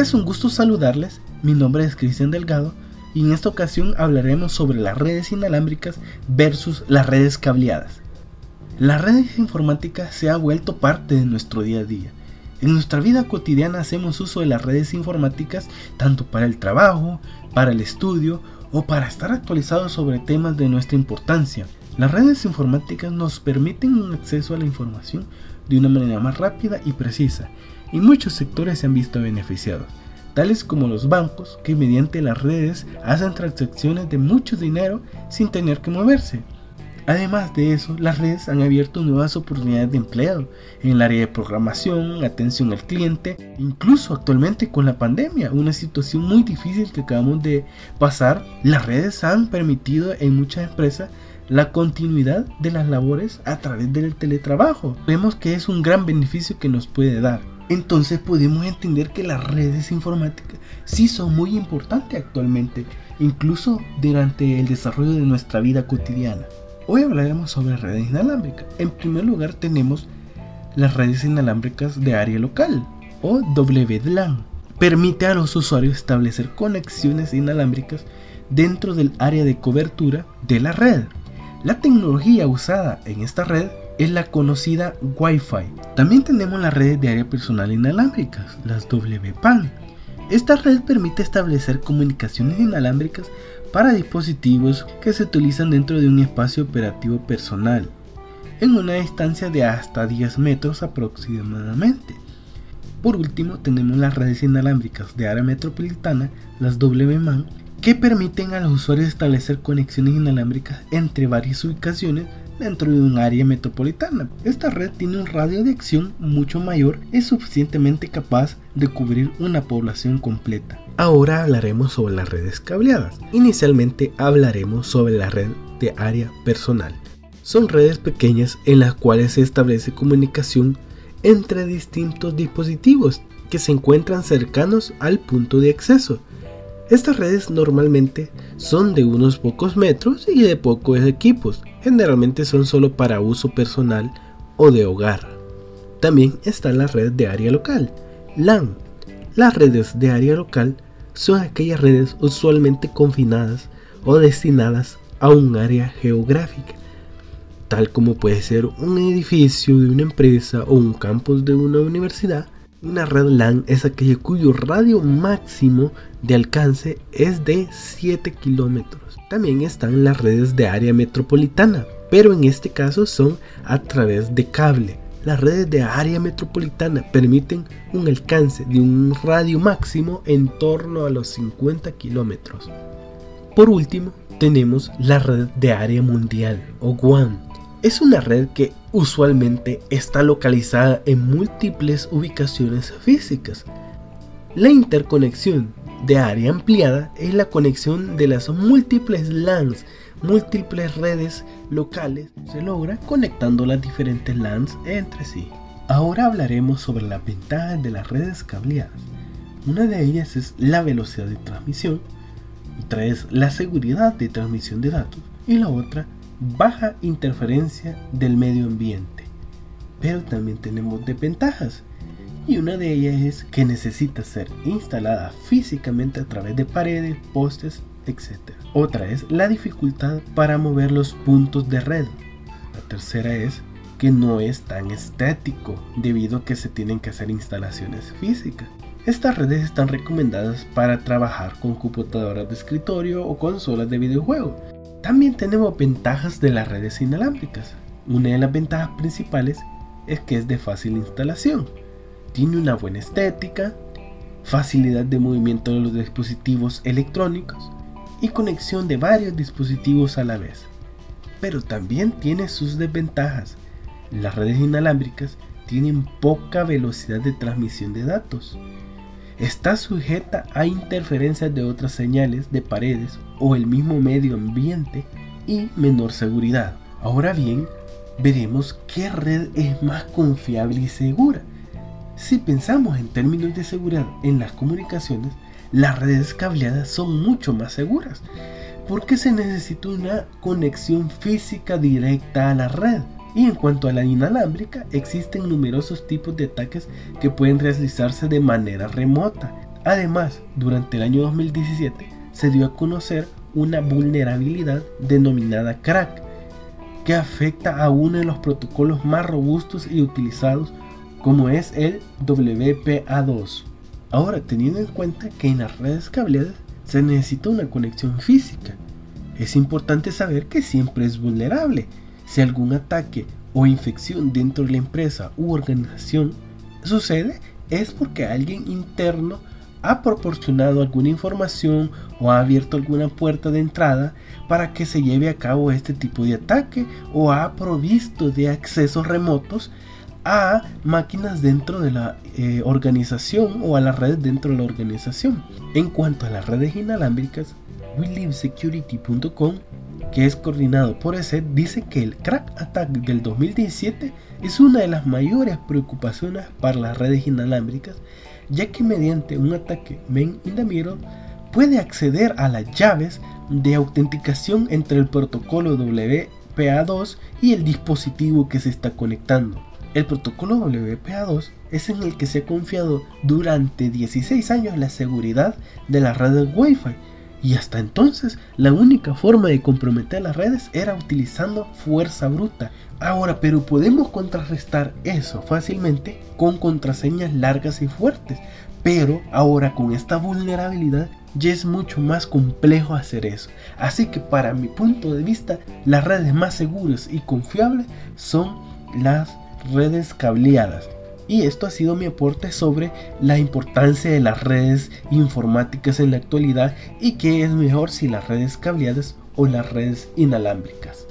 Es un gusto saludarles, mi nombre es Cristian Delgado y en esta ocasión hablaremos sobre las redes inalámbricas versus las redes cableadas. Las redes informáticas se ha vuelto parte de nuestro día a día. En nuestra vida cotidiana hacemos uso de las redes informáticas tanto para el trabajo, para el estudio o para estar actualizados sobre temas de nuestra importancia. Las redes informáticas nos permiten un acceso a la información de una manera más rápida y precisa, y muchos sectores se han visto beneficiados, tales como los bancos que mediante las redes hacen transacciones de mucho dinero sin tener que moverse. Además de eso, las redes han abierto nuevas oportunidades de empleo en el área de programación, atención al cliente, incluso actualmente con la pandemia, una situación muy difícil que acabamos de pasar, las redes han permitido en muchas empresas la continuidad de las labores a través del teletrabajo. Vemos que es un gran beneficio que nos puede dar. Entonces podemos entender que las redes informáticas sí son muy importantes actualmente, incluso durante el desarrollo de nuestra vida cotidiana. Hoy hablaremos sobre redes inalámbricas. En primer lugar tenemos las redes inalámbricas de área local o WLAN. Permite a los usuarios establecer conexiones inalámbricas dentro del área de cobertura de la red. La tecnología usada en esta red es la conocida Wi-Fi. También tenemos las redes de área personal inalámbricas, las WPAN. Esta red permite establecer comunicaciones inalámbricas para dispositivos que se utilizan dentro de un espacio operativo personal, en una distancia de hasta 10 metros aproximadamente. Por último, tenemos las redes inalámbricas de área metropolitana, las WMAN, que permiten a los usuarios establecer conexiones inalámbricas entre varias ubicaciones dentro de un área metropolitana. Esta red tiene un radio de acción mucho mayor y suficientemente capaz de cubrir una población completa. Ahora hablaremos sobre las redes cableadas. Inicialmente hablaremos sobre la red de área personal. Son redes pequeñas en las cuales se establece comunicación entre distintos dispositivos que se encuentran cercanos al punto de acceso estas redes normalmente son de unos pocos metros y de pocos equipos, generalmente son solo para uso personal o de hogar. También está la red de área local, LAN. Las redes de área local son aquellas redes usualmente confinadas o destinadas a un área geográfica, tal como puede ser un edificio de una empresa o un campus de una universidad una red LAN es aquella cuyo radio máximo de alcance es de 7 kilómetros. También están las redes de área metropolitana, pero en este caso son a través de cable. Las redes de área metropolitana permiten un alcance de un radio máximo en torno a los 50 kilómetros. Por último, tenemos la red de área mundial o WAN es una red que usualmente está localizada en múltiples ubicaciones físicas. La interconexión de área ampliada es la conexión de las múltiples LANs, múltiples redes locales. Se logra conectando las diferentes LANs entre sí. Ahora hablaremos sobre las ventajas de las redes cableadas. Una de ellas es la velocidad de transmisión, otra es la seguridad de transmisión de datos y la otra baja interferencia del medio ambiente. Pero también tenemos desventajas. Y una de ellas es que necesita ser instalada físicamente a través de paredes, postes, etc. Otra es la dificultad para mover los puntos de red. La tercera es que no es tan estético debido a que se tienen que hacer instalaciones físicas. Estas redes están recomendadas para trabajar con computadoras de escritorio o consolas de videojuegos también tenemos ventajas de las redes inalámbricas. Una de las ventajas principales es que es de fácil instalación. Tiene una buena estética, facilidad de movimiento de los dispositivos electrónicos y conexión de varios dispositivos a la vez. Pero también tiene sus desventajas. Las redes inalámbricas tienen poca velocidad de transmisión de datos está sujeta a interferencias de otras señales de paredes o el mismo medio ambiente y menor seguridad. Ahora bien, veremos qué red es más confiable y segura. Si pensamos en términos de seguridad en las comunicaciones, las redes cableadas son mucho más seguras, porque se necesita una conexión física directa a la red. Y en cuanto a la inalámbrica, existen numerosos tipos de ataques que pueden realizarse de manera remota. Además, durante el año 2017 se dio a conocer una vulnerabilidad denominada crack, que afecta a uno de los protocolos más robustos y utilizados como es el WPA2. Ahora, teniendo en cuenta que en las redes cableadas se necesita una conexión física, es importante saber que siempre es vulnerable. Si algún ataque o infección dentro de la empresa u organización sucede, es porque alguien interno ha proporcionado alguna información o ha abierto alguna puerta de entrada para que se lleve a cabo este tipo de ataque o ha provisto de accesos remotos a máquinas dentro de la eh, organización o a las redes dentro de la organización. En cuanto a las redes inalámbricas, WeLiveSecurity.com, que es coordinado por ESET, dice que el crack attack del 2017 es una de las mayores preocupaciones para las redes inalámbricas, ya que mediante un ataque main in the middle puede acceder a las llaves de autenticación entre el protocolo WPA2 y el dispositivo que se está conectando. El protocolo WPA2 es en el que se ha confiado durante 16 años la seguridad de las redes Wi-Fi y hasta entonces la única forma de comprometer las redes era utilizando fuerza bruta. Ahora, pero podemos contrarrestar eso fácilmente con contraseñas largas y fuertes. Pero ahora con esta vulnerabilidad ya es mucho más complejo hacer eso. Así que para mi punto de vista, las redes más seguras y confiables son las redes cableadas. Y esto ha sido mi aporte sobre la importancia de las redes informáticas en la actualidad y qué es mejor si las redes cableadas o las redes inalámbricas.